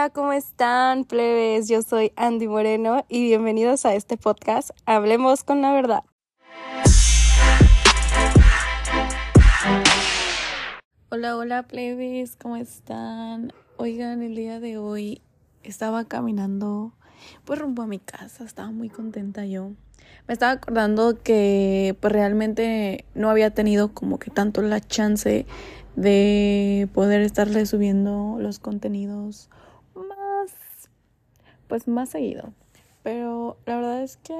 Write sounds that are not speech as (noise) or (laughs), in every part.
hola, ¿cómo están, plebes? Yo soy Andy Moreno y bienvenidos a este podcast Hablemos con la verdad. Hola, hola, plebes, ¿cómo están? Oigan, el día de hoy estaba caminando pues rumbo a mi casa, estaba muy contenta yo. Me estaba acordando que pues realmente no había tenido como que tanto la chance de poder estarle subiendo los contenidos pues más seguido. Pero la verdad es que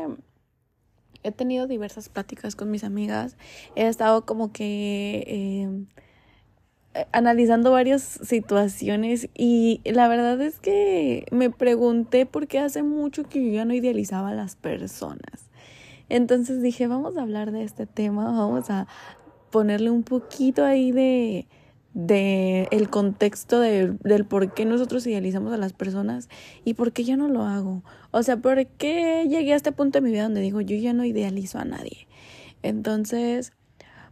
he tenido diversas pláticas con mis amigas. He estado como que eh, analizando varias situaciones y la verdad es que me pregunté por qué hace mucho que yo ya no idealizaba a las personas. Entonces dije, vamos a hablar de este tema, vamos a ponerle un poquito ahí de, de el contexto de, del por qué nosotros idealizamos a las personas y por qué yo no lo hago. O sea, por qué llegué a este punto de mi vida donde digo, yo ya no idealizo a nadie. Entonces,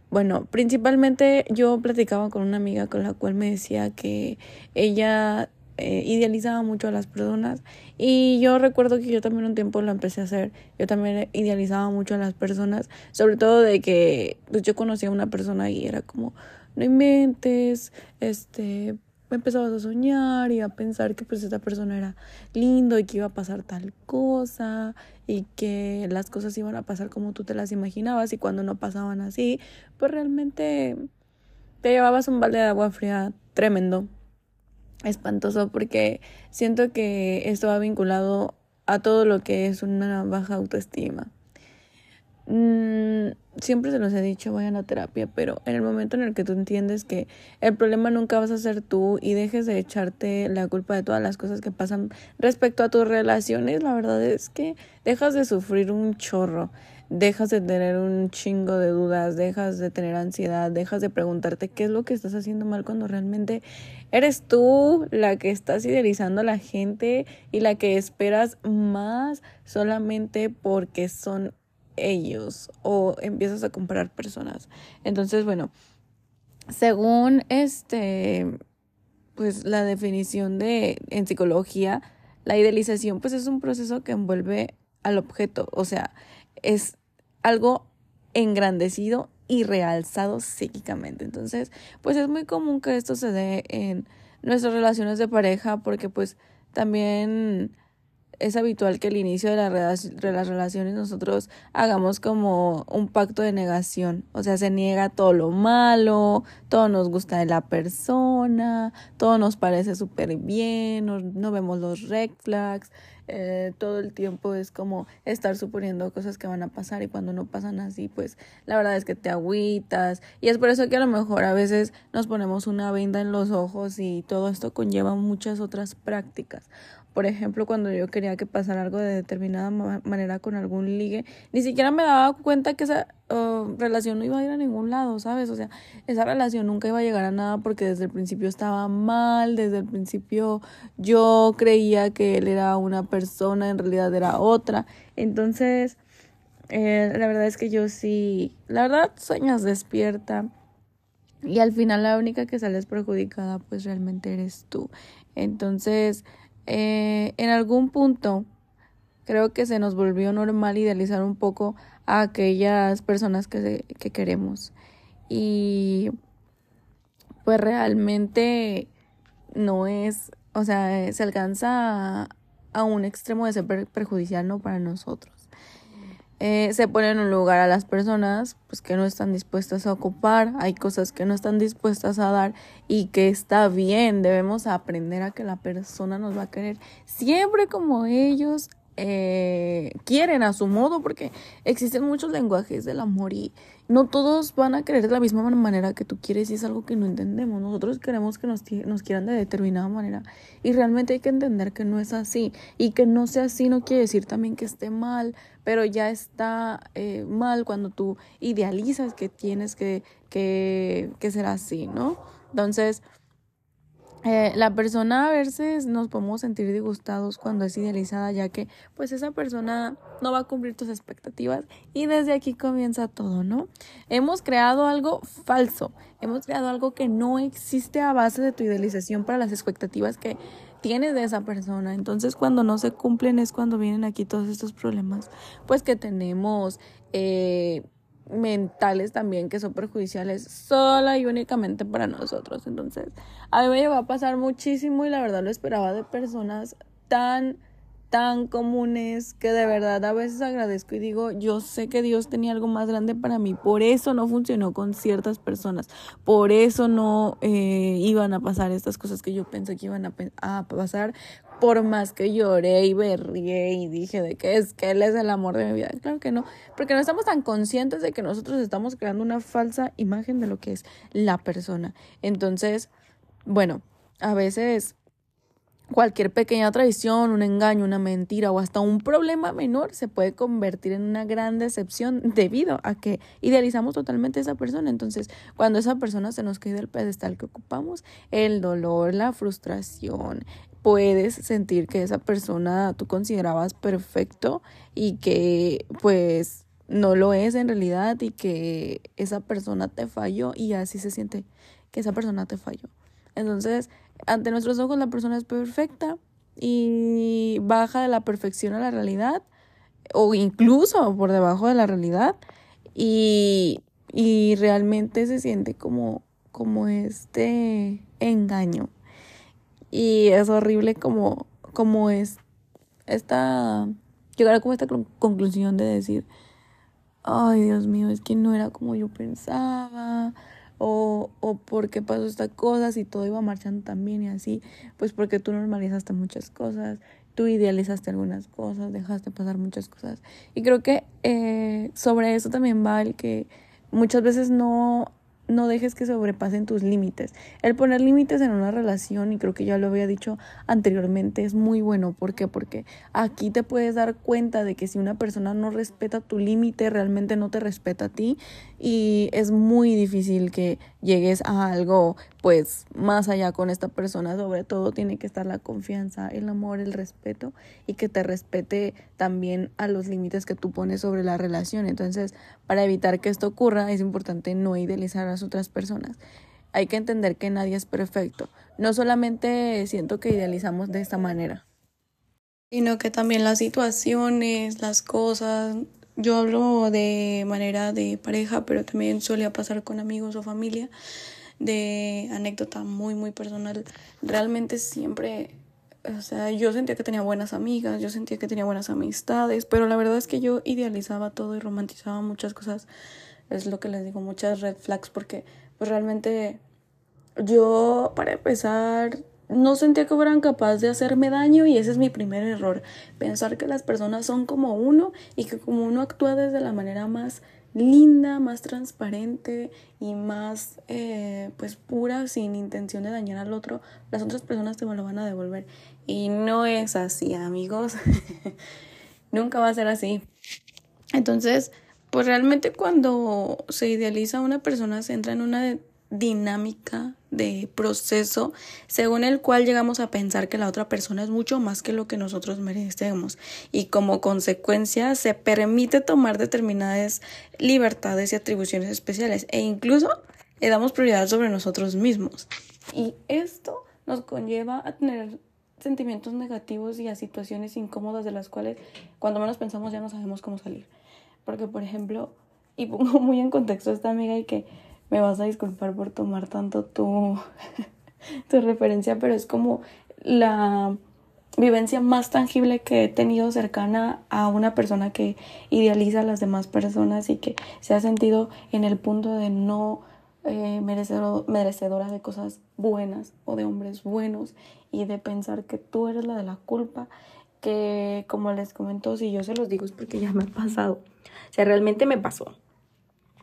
bueno, principalmente yo platicaba con una amiga con la cual me decía que ella eh, idealizaba mucho a las personas y yo recuerdo que yo también un tiempo lo empecé a hacer, yo también idealizaba mucho a las personas, sobre todo de que pues, yo conocía a una persona y era como, no inventes, este, me empezabas a soñar y a pensar que pues esta persona era lindo y que iba a pasar tal cosa y que las cosas iban a pasar como tú te las imaginabas y cuando no pasaban así, pues realmente te llevabas un balde de agua fría tremendo, espantoso porque siento que esto va vinculado a todo lo que es una baja autoestima. Siempre se los he dicho, vayan a terapia, pero en el momento en el que tú entiendes que el problema nunca vas a ser tú y dejes de echarte la culpa de todas las cosas que pasan respecto a tus relaciones, la verdad es que dejas de sufrir un chorro, dejas de tener un chingo de dudas, dejas de tener ansiedad, dejas de preguntarte qué es lo que estás haciendo mal cuando realmente eres tú la que estás idealizando a la gente y la que esperas más solamente porque son ellos o empiezas a comparar personas. Entonces, bueno, según este, pues la definición de en psicología, la idealización pues es un proceso que envuelve al objeto, o sea, es algo engrandecido y realzado psíquicamente. Entonces, pues es muy común que esto se dé en nuestras relaciones de pareja porque pues también es habitual que al inicio de, de, las relaciones nosotros hagamos como un pacto de negación, o sea, se niega todo lo malo, todo nos gusta de la persona, todo nos parece súper bien, no, vemos los red flags, eh, todo el tiempo es como estar suponiendo cosas que van a pasar y cuando no pasan así, pues la verdad es que te agüitas y es por eso que a lo mejor a veces nos ponemos una venda en los ojos y todo esto conlleva muchas otras prácticas. Por ejemplo, cuando yo quería que pasara algo de determinada manera con algún ligue, ni siquiera me daba cuenta que esa relación no iba a ir a ningún lado, ¿sabes? O sea, esa relación nunca iba a llegar a nada porque desde el principio estaba mal, desde el principio yo creía que él era una persona, en realidad era otra. Entonces, eh, la verdad es que yo sí, la verdad, sueñas despierta. Y al final la única que sales perjudicada pues realmente eres tú. Entonces, eh, en algún punto creo que se nos volvió normal idealizar un poco a aquellas personas que, que queremos. Y pues realmente no es, o sea, se alcanza a, a un extremo de ser perjudicial, ¿no? Para nosotros. Eh, se pone en un lugar a las personas pues que no están dispuestas a ocupar, hay cosas que no están dispuestas a dar y que está bien, debemos aprender a que la persona nos va a querer siempre como ellos eh, quieren a su modo, porque existen muchos lenguajes del amor y no todos van a querer de la misma manera que tú quieres y es algo que no entendemos. Nosotros queremos que nos, quieran de determinada manera y realmente hay que entender que no es así y que no sea así no quiere decir también que esté mal, pero ya está eh, mal cuando tú idealizas que tienes que, que, que ser así, ¿no? Entonces, eh, la persona a veces nos podemos sentir disgustados cuando es idealizada ya que pues esa persona no va a cumplir tus expectativas y desde aquí comienza todo, ¿no? Hemos creado algo falso, hemos creado algo que no existe a base de tu idealización para las expectativas que, tienes de esa persona. Entonces cuando no se cumplen es cuando vienen aquí todos estos problemas, pues que tenemos eh, mentales también que son perjudiciales sola y únicamente para nosotros. Entonces a mí me llegó a pasar muchísimo y la verdad lo esperaba de personas tan tan comunes que de verdad a veces agradezco y digo, yo sé que Dios tenía algo más grande para mí, por eso no funcionó con ciertas personas, por eso no eh, iban a pasar estas cosas que yo pensé que iban a, a, pasar, por más que lloré y berrié y dije de que es que Él es el amor de mi vida. Claro que no, porque no estamos tan conscientes de que nosotros estamos creando una falsa imagen de lo que es la persona. Entonces, bueno, a veces Cualquier pequeña traición, un engaño, una mentira o hasta un problema menor se puede convertir en una gran decepción (laughs) debido a que idealizamos totalmente a esa persona. Entonces, cuando esa persona se nos cae del pedestal que ocupamos, el dolor, la frustración, puedes sentir que esa persona tú considerabas perfecto y que pues no lo es en realidad y que esa persona te falló y así se siente que esa persona te falló. Entonces, ante nuestros ojos la persona es perfecta y baja de la perfección a la realidad o incluso por debajo de la realidad y, y realmente se siente como, como este engaño. Y es horrible como, como es esta, llegar a como esta conclusión de decir, ay Dios mío, es que no era como yo pensaba, o, o por qué pasó esta cosa, si todo iba marchando tan bien y así, pues porque tú normalizaste muchas cosas, tú idealizaste algunas cosas, dejaste pasar muchas cosas. Y creo que eh, sobre eso también va el que muchas veces no no dejes que sobrepasen tus límites. El poner límites en una relación, y creo que ya lo había dicho anteriormente, es muy bueno. ¿Por qué? Porque aquí te puedes dar cuenta de que si una persona no respeta tu límite, realmente no te respeta a ti y es muy difícil que llegues a algo pues más allá con esta persona. Sobre todo tiene que estar la confianza, el amor, el respeto y que te respete también a los límites que tú pones sobre la relación. Entonces, para evitar que esto ocurra, es importante no idealizar a las otras personas. Hay que entender que nadie es perfecto. No solamente siento que idealizamos de esta manera, sino que también las situaciones, las cosas, yo hablo de manera de pareja, pero también solía pasar con amigos o familia, de anécdota muy, muy personal. Realmente siempre, o sea, yo sentía que tenía buenas amigas, yo sentía que tenía buenas amistades, pero la verdad es que yo idealizaba todo y romantizaba muchas cosas. Es lo que les digo, muchas red flags, porque pues realmente yo, para empezar, no sentía que fueran capaces de hacerme daño y ese es mi primer error. Pensar que las personas son como uno y que como uno actúa desde la manera más linda, más transparente y más eh, pues pura sin intención de dañar al otro, las otras personas te lo van a devolver. Y no es así, amigos. (laughs) Nunca va a ser así. Entonces, pues realmente cuando se idealiza a una persona se entra en una dinámica de proceso según el cual llegamos a pensar que la otra persona es mucho más que lo que nosotros merecemos. Y como consecuencia se permite tomar determinadas libertades y atribuciones especiales e incluso le damos prioridad sobre nosotros mismos. Y esto nos conlleva a tener sentimientos negativos y a situaciones incómodas de las cuales cuando menos pensamos ya no sabemos cómo salir. Porque por ejemplo y pongo muy en contexto a esta amiga y que me vas a disculpar por tomar tanto tu, (laughs) tu referencia, pero es como la vivencia más tangible que he tenido cercana a una persona que idealiza a las demás personas y que se ha sentido en el punto de no eh, merecedora de cosas buenas o de hombres buenos y de pensar que tú eres la de la culpa que como les comento si yo se los digo es porque ya me ha pasado. O sea realmente me pasó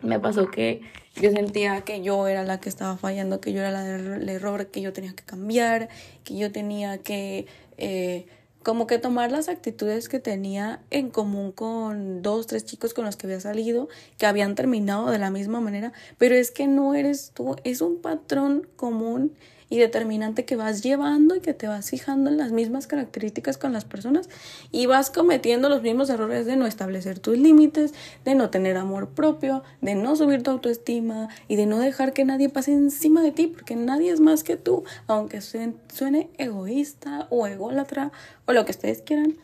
me pasó que yo sentía que yo era la que estaba fallando, que yo era la del error, que yo tenía que cambiar, que yo tenía que eh, como que tomar las actitudes que tenía en común con dos, tres chicos con los que había salido, que habían terminado de la misma manera, pero es que no eres tú, es un patrón común y determinante que vas llevando y que te vas fijando en las mismas características con las personas y vas cometiendo los mismos errores de no establecer tus límites, de no tener amor propio, de no subir tu autoestima y de no dejar que nadie pase encima de ti porque nadie es más que tú, aunque suene egoísta o ególatra o lo que ustedes quieran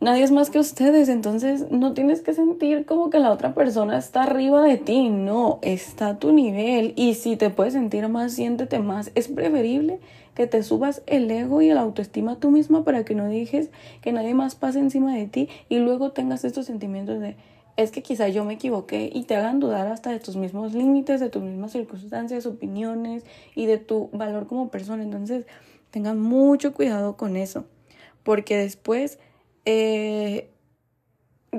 nadie es más que ustedes, entonces no tienes que sentir como que la otra persona está arriba de ti, no, está a tu nivel y si te puedes sentir más, siéntete más. Es preferible que te subas el ego y la autoestima tú misma para que no dejes que nadie más pase encima de ti y luego tengas estos sentimientos de es que quizá yo me equivoqué y te hagan dudar hasta de tus mismos límites, de tus mismas circunstancias, opiniones y de tu valor como persona. Entonces, tengan mucho cuidado con eso, porque después eh,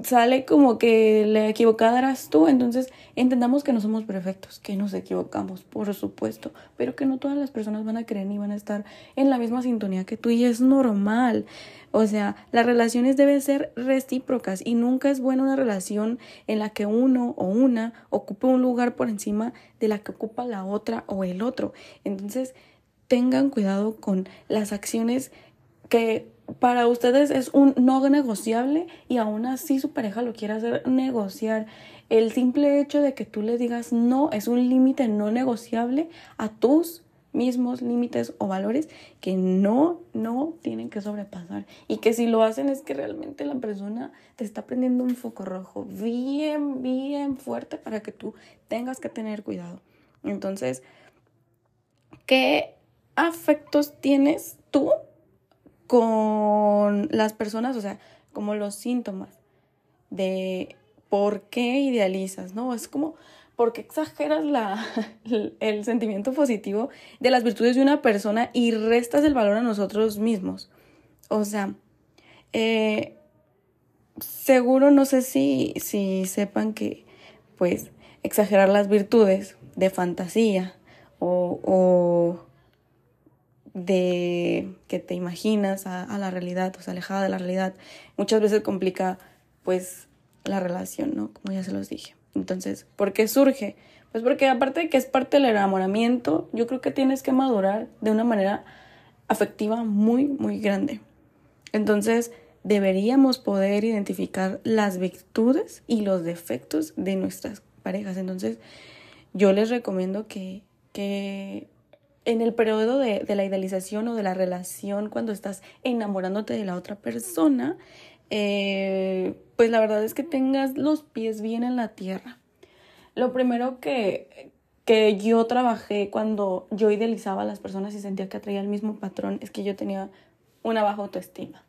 sale como que la equivocada eras tú, entonces entendamos que no somos perfectos, que nos equivocamos, por supuesto, pero que no todas las personas van a creer ni van a estar en la misma sintonía que tú y es normal. O sea, las relaciones deben ser recíprocas y nunca es buena una relación en la que uno o una ocupe un lugar por encima de la que ocupa la otra o el otro. Entonces, tengan cuidado con las acciones que para ustedes es un no negociable y aún así su pareja lo quiere hacer negociar. El simple hecho de que tú le digas no es un límite no negociable a tus mismos límites o valores que no, no tienen que sobrepasar. Y que si lo hacen es que realmente la persona te está prendiendo un foco rojo bien, bien fuerte para que tú tengas que tener cuidado. Entonces, ¿qué afectos tienes tú con las personas, o sea, como los síntomas de por qué idealizas, ¿no? Es como, ¿por qué exageras la, (laughs) el sentimiento positivo de las virtudes de una persona y restas el valor a nosotros mismos? O sea, eh, seguro no sé si, si sepan que, pues, exagerar las virtudes de fantasía o, o de que te imaginas a, la realidad, o sea, alejada de la realidad, muchas veces complica pues la relación, ¿no? Como ya se los dije. Entonces, ¿por qué surge? Pues porque aparte de que es parte del enamoramiento, yo creo que tienes que madurar de una manera afectiva muy, muy grande. Entonces, deberíamos poder identificar las virtudes y los defectos de nuestras parejas. Entonces, yo les recomiendo que, que en el periodo de, la idealización o de la relación, cuando estás enamorándote de la otra persona, eh, pues la verdad es que tengas los pies bien en la tierra. Lo primero que, que yo trabajé cuando yo idealizaba a las personas y sentía que atraía el mismo patrón es que yo tenía una baja autoestima.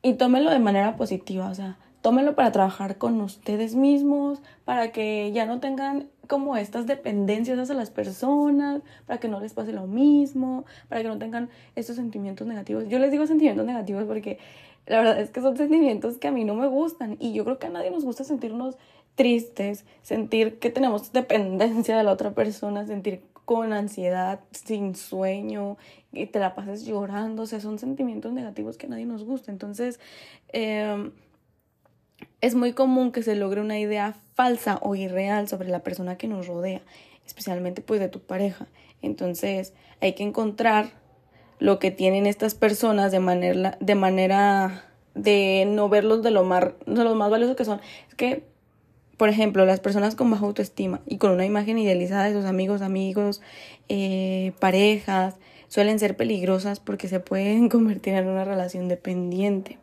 Y tómelo de manera positiva, o sea, tómenlo para trabajar con ustedes mismos, para que ya no tengan como estas dependencias hacia las personas, para que no les pase lo mismo, para que no tengan estos sentimientos negativos. Yo les digo sentimientos negativos porque la verdad es que son sentimientos que a mí no me gustan y yo creo que a nadie nos gusta sentirnos tristes, sentir que tenemos dependencia de la otra persona, sentir con ansiedad, sin sueño, y te la pases llorando, o sea, son sentimientos negativos que a nadie nos gusta. Entonces, eh, es muy común que se logre una idea falsa o irreal sobre la persona que nos rodea, especialmente pues de tu pareja. Entonces hay que encontrar lo que tienen estas personas de manera, de manera de no verlos de lo más, de los más valiosos que son. Es que, por ejemplo, las personas con baja autoestima y con una imagen idealizada de sus amigos, amigos, eh, parejas, suelen ser peligrosas porque se pueden (laughs) convertir en una relación dependiente.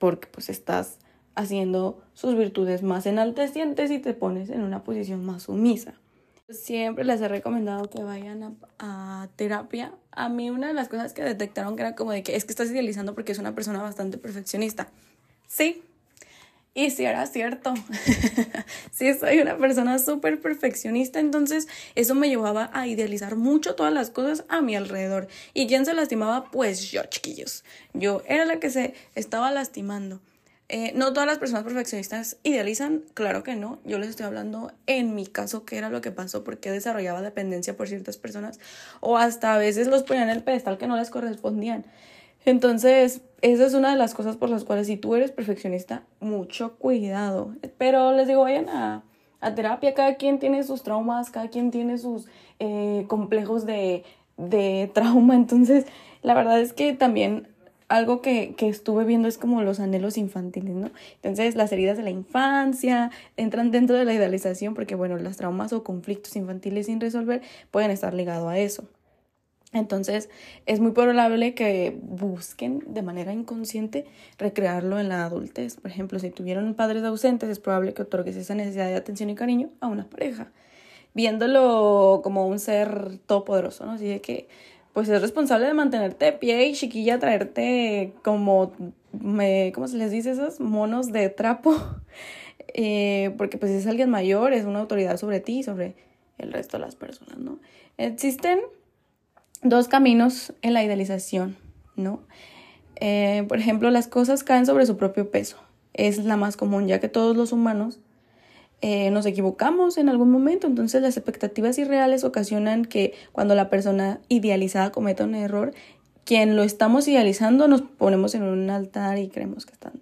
Porque pues estás haciendo sus virtudes más enaltecientes y te pones en una posición más sumisa. Siempre les he recomendado que vayan a, terapia. A mí una de las cosas que detectaron que era como de que es que estás idealizando porque es una persona bastante perfeccionista. Sí, y si era cierto. (laughs) sí, soy una persona súper perfeccionista, entonces eso me llevaba a idealizar mucho todas las cosas a mi alrededor. ¿Y quién se lastimaba? Pues yo, chiquillos. Yo era la que se estaba lastimando. Eh, no todas las personas perfeccionistas idealizan, claro que no. Yo les estoy hablando en mi caso qué era lo que pasó, porque desarrollaba dependencia por ciertas personas o hasta a veces los ponían en el pedestal que no les correspondían. Entonces, esa es una de las cosas por las cuales si tú eres perfeccionista, mucho cuidado. Pero les digo, vayan a, a terapia, cada quien tiene sus traumas, cada quien tiene sus eh, complejos de de trauma. (laughs) Entonces, la verdad es que también algo que, que, estuve viendo es como los anhelos infantiles, ¿no? Entonces, las heridas de la infancia entran dentro de la idealización porque, bueno, los traumas o conflictos infantiles sin resolver pueden estar ligados a eso. Entonces, es muy probable que busquen de manera inconsciente recrearlo en la adultez. Por ejemplo, si tuvieron padres ausentes, es probable que otorgues esa necesidad de atención y cariño a una pareja, viéndolo como un ser todopoderoso, ¿no? Así de que, pues es responsable de mantenerte de pie y chiquilla, traerte como, me, ¿cómo se les dice esos? Monos de trapo. (laughs) Eh, porque pues es alguien mayor, es una autoridad sobre ti sobre el resto de las personas, ¿no? Existen dos caminos en la idealización, ¿no? Eh, por ejemplo, las cosas caen sobre su propio peso. Es la más común, ya que todos los humanos eh, nos equivocamos en algún momento. Entonces, las expectativas irreales ocasionan que cuando la persona idealizada cometa un error, quien lo estamos idealizando nos ponemos en un altar y creemos que están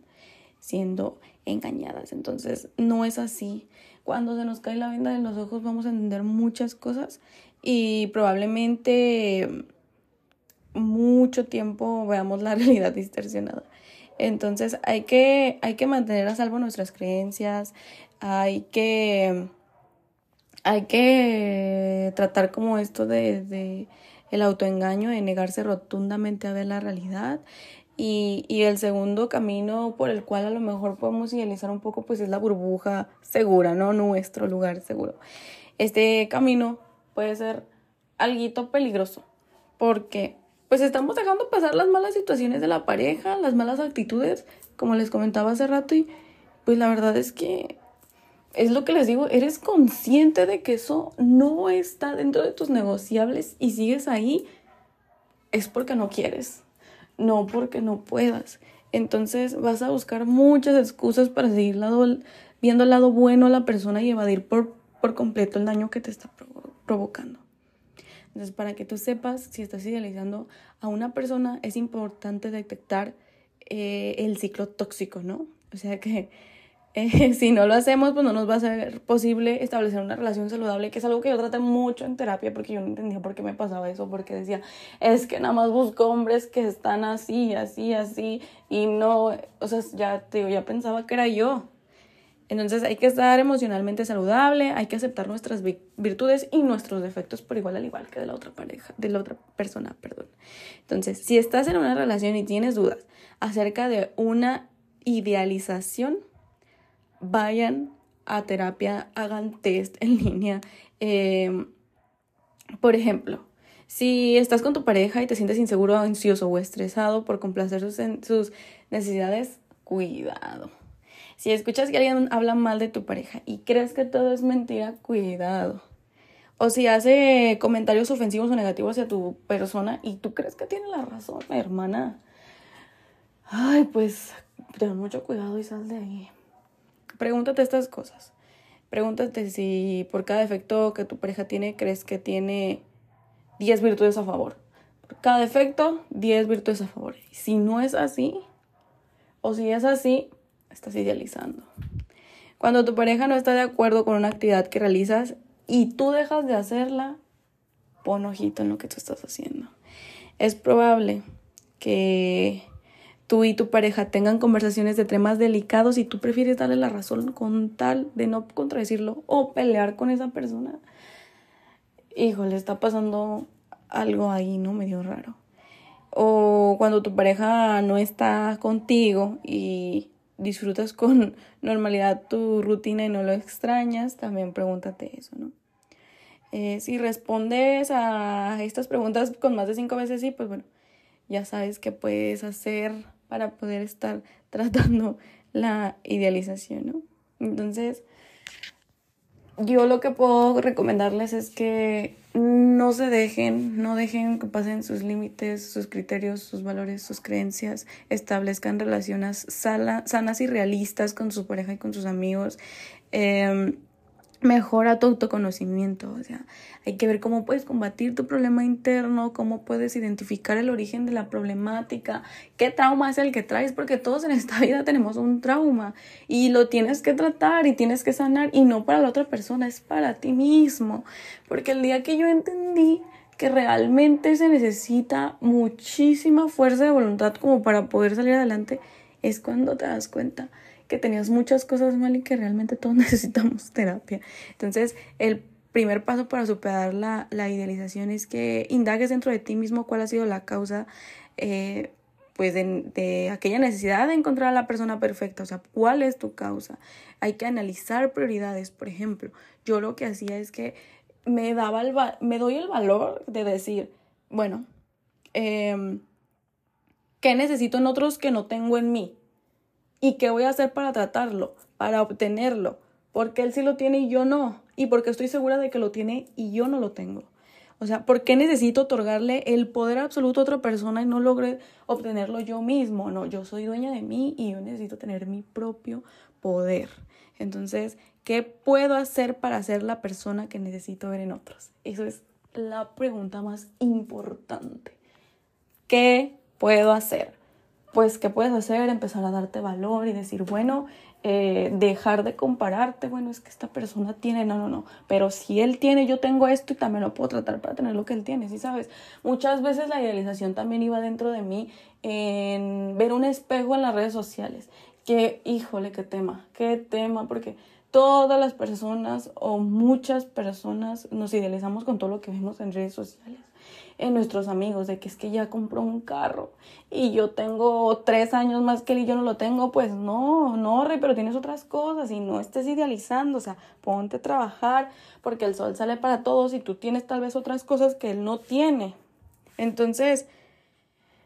siendo engañadas. Entonces, no es así. Cuando se nos cae la venda de los ojos, vamos a entender muchas cosas y probablemente mucho tiempo veamos la (laughs) realidad distorsionada. Entonces hay que, hay que mantener a salvo nuestras creencias, hay que, hay que tratar como esto de, el autoengaño, de negarse rotundamente a ver la realidad. Y, y el segundo camino por el cual a lo mejor podemos idealizar un poco, pues es la burbuja segura, ¿no? Nuestro lugar seguro. Este camino puede ser algo peligroso, porque pues estamos dejando pasar las malas situaciones de la pareja, las malas actitudes, como les comentaba hace rato, y pues la verdad es que es lo que les digo, eres consciente de que eso no está dentro de tus negociables y sigues ahí, es porque no quieres, no porque no puedas. Entonces vas a buscar muchas excusas para seguir viendo el lado bueno a la persona y evadir por, por completo el daño que te está provocando. Entonces, para que tú sepas si estás idealizando a una persona, es importante detectar eh, el ciclo tóxico, ¿no? O sea que eh, (laughs) si no lo hacemos, pues no nos va a ser posible establecer una relación saludable, que es algo que yo traté mucho en terapia porque yo no entendía por qué me pasaba eso, porque decía, es que nada más busco hombres que están así, así, así, y no, o sea, ya, te digo, ya pensaba que era yo. Entonces hay que estar emocionalmente saludable, hay que aceptar nuestras virtudes y nuestros defectos por igual al igual que de la otra pareja, de la otra persona, perdón. Entonces, si estás en una relación y tienes dudas acerca de una idealización, vayan a terapia, hagan test en (laughs) línea. Em, por ejemplo, si estás con tu pareja y te sientes inseguro, ansioso o estresado por complacer sus, sus necesidades, cuidado si escuchas que alguien habla mal de tu pareja y crees que todo es mentira, cuidado. O si hace comentarios ofensivos o negativos hacia tu persona y tú crees que tiene la razón, hermana. Ay, pues ten mucho cuidado y sal de ahí. Pregúntate estas cosas. Pregúntate si por cada defecto que tu pareja tiene crees que tiene 10 virtudes a favor. Por cada defecto, 10 virtudes a favor. Si no es así, o si es así, estás idealizando. Cuando tu pareja no está de acuerdo con una actividad que realizas y tú dejas de hacerla, pon ojito en lo que tú estás haciendo. Es probable que tú y tu pareja tengan conversaciones de temas delicados y tú prefieres darle la razón con tal de no contradecirlo o pelear con esa persona. Híjole, está pasando algo ahí, ¿no? Medio raro. O cuando tu pareja no está contigo y disfrutas con (laughs) normalidad tu rutina y no lo extrañas, también pregúntate eso, ¿no? Eh, si respondes a estas preguntas con más de cinco veces sí, pues bueno, ya sabes qué puedes hacer para poder estar (laughs) tratando la idealización, ¿no? Entonces, yo lo que puedo recomendarles es que no se dejen, no dejen que pasen sus límites, sus criterios, sus valores, sus creencias, establezcan relaciones sanas y realistas con su pareja y con sus amigos. Eh, mejora tu autoconocimiento, o sea, hay que ver cómo puedes combatir tu problema interno, cómo puedes identificar el origen de la problemática, qué trauma es el que traes, porque todos en esta (laughs) vida tenemos un trauma y lo tienes que tratar y tienes que sanar y no para la otra persona, es para ti mismo, porque el día que yo entendí que realmente se necesita muchísima fuerza de voluntad como para poder salir adelante, es cuando te das cuenta que tenías muchas cosas mal y que realmente todos (laughs) necesitamos terapia. Entonces, el primer paso para superar la, la idealización es que indagues dentro de ti mismo cuál ha sido la causa eh, pues de, de, aquella necesidad de encontrar a la persona perfecta, o sea, cuál es tu causa. Hay que analizar prioridades, por ejemplo. Yo lo que hacía es que me daba el me doy el valor de decir, bueno, eh, ¿qué necesito en otros que no tengo en mí? ¿Y qué voy a hacer para tratarlo, para obtenerlo? Porque él sí lo tiene y yo no. Y porque estoy segura de que lo tiene y yo no lo tengo. O sea, ¿por qué necesito otorgarle el poder absoluto a otra persona y no logre obtenerlo yo mismo? No, yo soy dueña de mí y yo necesito tener mi propio poder. Entonces, ¿qué puedo hacer para ser la persona que necesito ver en otros? Eso es la pregunta más importante. ¿Qué puedo hacer? Pues, ¿qué puedes hacer? Empezar a darte valor y decir, bueno, eh, dejar de compararte, bueno, es que esta persona tiene, no, no, no, pero si él tiene, yo tengo esto y también lo puedo tratar para tener lo que él tiene, ¿sí sabes? Muchas veces la idealización también iba dentro de mí en ver un espejo en las redes sociales, que, híjole, qué tema, qué tema, porque todas las personas o muchas personas nos idealizamos con todo lo que vemos en redes sociales en nuestros amigos de que es que ya compró un carro y yo tengo tres años más que él y yo no lo tengo, pues no, no, Rey, pero tienes otras cosas y no estés idealizando, o sea, ponte a trabajar porque el sol sale para todos y tú tienes tal vez otras cosas que él no tiene. Entonces,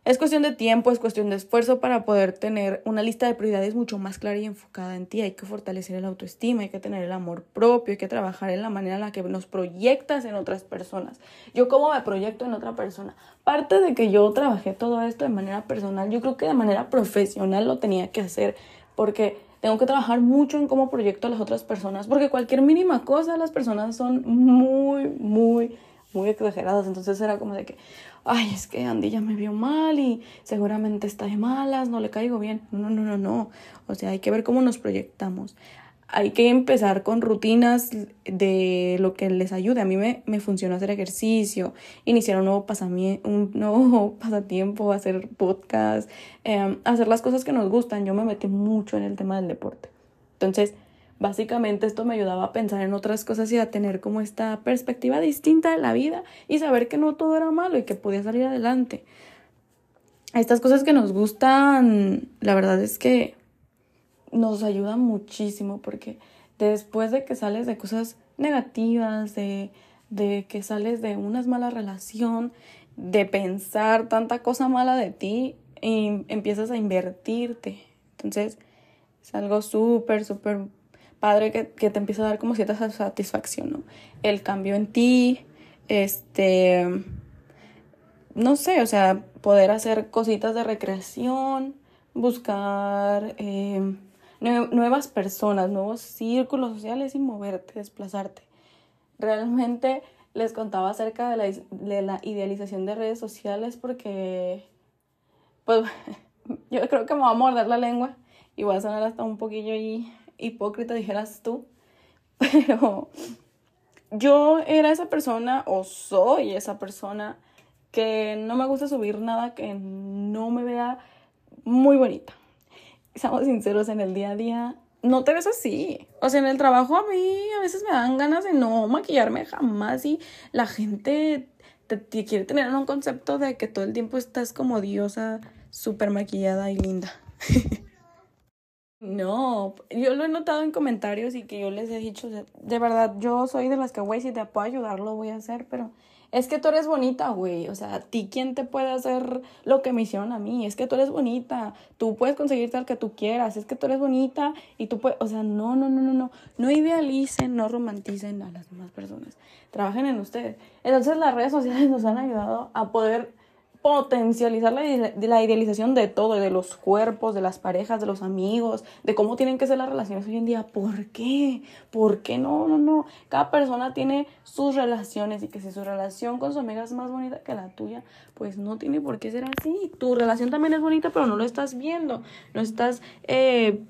es cuestión de tiempo, es cuestión de esfuerzo para poder tener una lista de prioridades mucho más clara y enfocada en ti. Hay que fortalecer el autoestima, hay que tener el amor propio, hay que trabajar en la manera en la que nos proyectas en otras personas. Yo cómo me proyecto en otra persona. Parte de que yo trabajé todo esto de manera personal, yo creo que de manera profesional lo tenía que hacer porque tengo que trabajar mucho en cómo proyecto a las otras personas, porque cualquier mínima cosa las personas son muy, muy, muy exageradas. Entonces era como de que, ay, es que Andy ya me vio mal y seguramente está de malas, no le caigo bien. No, no, no, no. O sea, hay que ver cómo nos proyectamos. Hay que empezar con rutinas de lo que les ayude. A mí me, me funcionó hacer ejercicio, iniciar un nuevo, un nuevo (laughs) pasatiempo, hacer podcast, em, hacer las cosas que nos gustan. Yo me metí mucho en el tema del deporte. Entonces, Básicamente esto me ayudaba a pensar en otras cosas y a tener como esta perspectiva distinta de la vida y saber que no todo era malo y que podía salir adelante. Estas cosas que nos gustan, la verdad es que nos ayudan muchísimo porque después de que sales de cosas negativas, de, de que sales de una mala relación, de pensar tanta cosa mala de ti, y empiezas a invertirte. Entonces, es algo súper, súper padre que, te empieza a dar como cierta satisfacción, ¿no? El cambio en ti, este, no sé, o sea, poder hacer cositas de recreación, buscar em, nuevas personas, nuevos círculos sociales y moverte, desplazarte. Realmente les contaba acerca de la, de la idealización de redes sociales porque, pues, (laughs) yo creo que me va a morder la lengua y voy a sonar hasta un poquillo ahí hipócrita dijeras tú, (laughs) pero yo era esa persona o soy esa persona que no me gusta subir nada que no me vea muy bonita. Seamos sinceros, en el día a día no te ves así. O sea, en el trabajo a mí a veces me dan ganas de no maquillarme jamás y la gente te, te quiere tener en un concepto de que todo el tiempo estás como diosa, súper maquillada y linda. (laughs) No, yo lo he notado en comentarios y que yo les he dicho, de, verdad, yo soy de las que, güey, si te puedo ayudar, lo voy a hacer, pero es que tú eres bonita, güey, o sea, a ti quién te puede hacer lo que me hicieron a mí, es que tú eres bonita, tú puedes conseguirte al que tú quieras, es que tú eres bonita y tú puedes, o sea, no, no, no, no, no, no idealicen, no romanticen a las demás personas, trabajen en ustedes. Entonces las redes sociales nos han ayudado a poder potencializar la, la, idealización de todo, de los cuerpos, de las parejas, de los amigos, de cómo tienen que ser las relaciones hoy en día. ¿Por qué? ¿Por qué no? No, no. Cada persona tiene sus relaciones y que si su relación con su amiga es más bonita que la tuya, pues no tiene por qué ser así. Tu relación también es bonita, pero no lo estás viendo. No estás... Eh,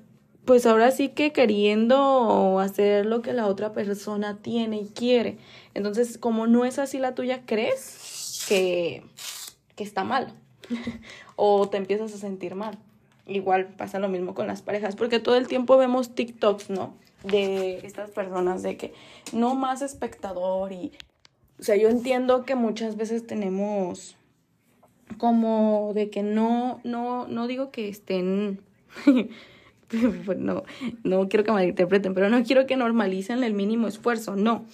pues ahora sí que queriendo hacer lo que la otra persona tiene y quiere. Entonces, como no es así la tuya, crees que, está mal (laughs) o te empiezas a sentir mal. Igual pasa lo mismo con las parejas, porque todo el tiempo vemos TikToks, ¿no? De estas personas, de que no más espectador y... O sea, yo entiendo que muchas veces tenemos como de que no, no, no digo que estén (laughs) no, no quiero que malinterpreten, pero no quiero que normalicen el mínimo esfuerzo, no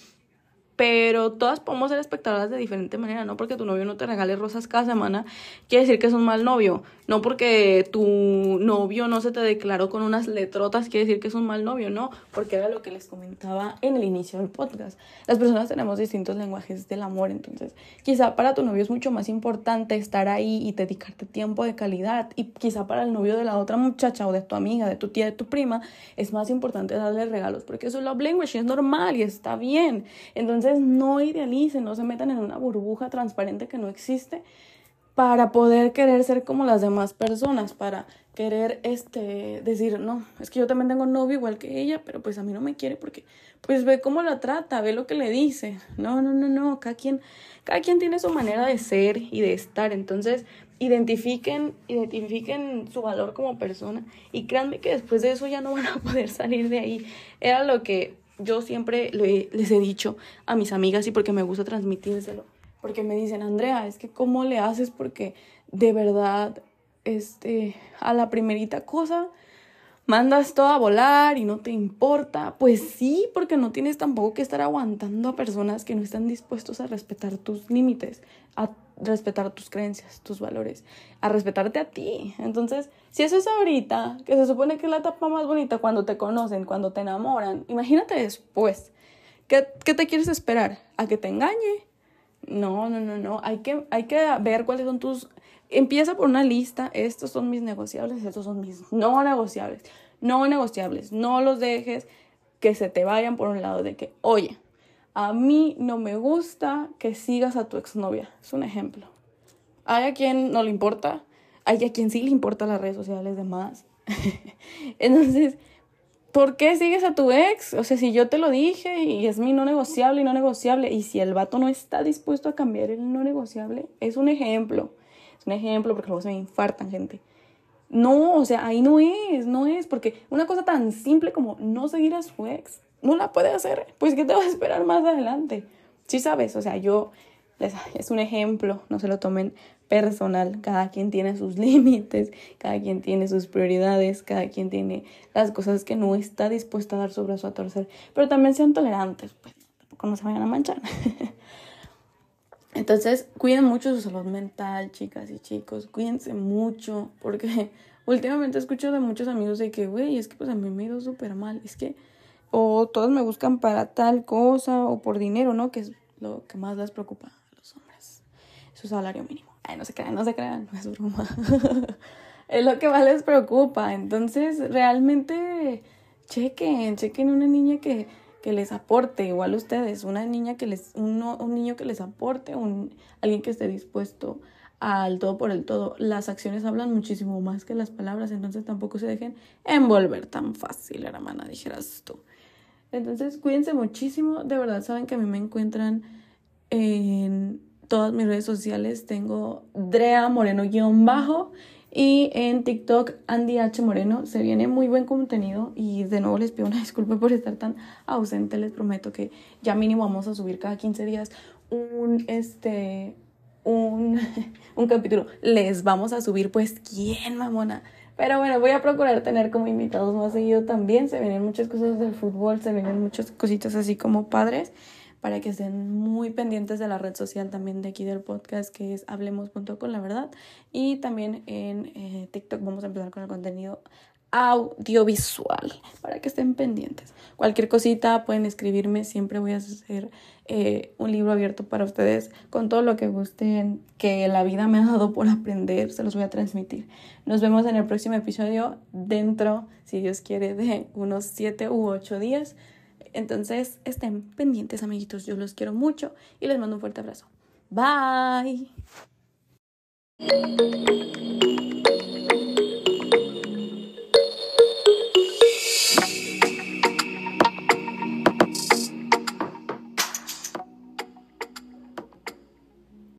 pero todas podemos ser espectadoras de diferente manera, no porque tu novio no te regale rosas cada semana, quiere decir que es un mal novio, no porque tu novio no se te declaró con unas letrotas, quiere decir que es un mal novio, no, porque era lo que les comentaba en el inicio del podcast. Las personas tenemos distintos lenguajes del amor, entonces quizá para tu novio es mucho más importante estar ahí y dedicarte tiempo de calidad, y quizá para el novio de la otra muchacha o de tu amiga, de tu tía, de tu prima, es más importante darle regalos, porque eso es love language es normal y está bien. Entonces, no idealicen, no se metan en una burbuja transparente que no existe para poder querer ser como las demás personas, para querer este decir, no, es que yo también tengo novio igual que ella, pero pues a mí no me quiere porque pues ve cómo la trata, ve lo que le dice. No, no, no, no, cada quien cada quien tiene su manera de ser y de estar, entonces identifiquen identifiquen su valor como persona y créanme que después de eso ya no van a poder salir de ahí. Era lo que yo siempre les he dicho a mis amigas y porque me gusta transmitírselo, porque me dicen, Andrea, es que cómo le haces porque de verdad, este, a la primerita cosa mandas todo a volar y no te importa. Pues sí, porque no tienes tampoco que estar aguantando a personas que no están dispuestos a respetar tus límites, a respetar tus creencias, tus valores, a respetarte a ti. Entonces, si eso es ahorita, que se supone que es la etapa más bonita cuando te conocen, cuando te enamoran, imagínate después. ¿Qué, qué te quieres esperar? ¿A que te engañe? No, no, no, no. Hay que, hay que ver cuáles son tus Empieza por una lista, estos son mis negociables, estos son mis no negociables. No negociables, no los dejes que se te vayan por un lado de que, oye, a mí no me gusta que sigas a tu exnovia. Es un ejemplo. Hay a quien no le importa, hay a quien sí le importa las redes sociales de más. (laughs) Entonces, ¿por qué sigues a tu ex? O sea, si yo te lo dije y es mi no negociable y no negociable, y si el vato no está dispuesto a cambiar el no negociable, es un ejemplo un ejemplo porque luego se me infartan, gente. No, o sea, ahí no es, no es, porque una cosa tan simple como no seguir a su ex, no la puede hacer, pues ¿qué te va a esperar más adelante? Sí sabes, o sea, yo, es un ejemplo, no se lo tomen personal, cada quien tiene sus (laughs) límites, cada quien tiene sus prioridades, cada quien tiene las cosas que no está dispuesta a dar su brazo a torcer, pero también sean tolerantes, pues tampoco no se vayan a manchar. (laughs) Entonces, cuiden mucho su salud mental, chicas y chicos, cuídense mucho, porque (laughs) últimamente escucho de muchos amigos de que, güey, es que pues a mí me ha ido súper mal, es que, o todos me buscan para tal cosa, o por dinero, ¿no? Que es lo que más les preocupa a los hombres, su salario mínimo. Ay, no se crean, no se crean, no (laughs) es broma. (laughs) es lo que más les preocupa, entonces realmente chequen, chequen una niña que que les aporte, igual ustedes, una niña que les, un niño que les aporte, un, alguien que esté dispuesto al todo por el todo. Las acciones hablan muchísimo más que las palabras, entonces tampoco se dejen envolver tan fácil, hermana, dijeras tú. Entonces, cuídense muchísimo, de verdad saben que a mí me encuentran en todas mis redes sociales, tengo Drea Moreno-bajo y en TikTok, Andy H. Moreno, se viene muy buen contenido y de nuevo les pido una (laughs) disculpa por estar tan ausente, les prometo que ya mínimo vamos a subir cada 15 días un, este, un, (laughs) un capítulo. Les vamos a subir pues, ¿quién, mamona? Pero bueno, voy a procurar tener como invitados más seguido también. Se vienen muchas cosas del fútbol, se vienen muchas cositas así como padres para que estén muy pendientes de la red social también de aquí del podcast que es hablemos.con la verdad y también en eh, TikTok vamos a empezar con el contenido audiovisual para que estén pendientes. Cualquier cosita pueden escribirme, siempre voy a hacer eh, un libro abierto para ustedes con todo lo que gusten, que la vida me ha dado por aprender, se los voy a transmitir. Nos vemos en el próximo episodio dentro, si Dios quiere, de unos 7 u 8 días. Entonces, estén pendientes, amiguitos. Yo los quiero mucho y les mando un fuerte abrazo. Bye.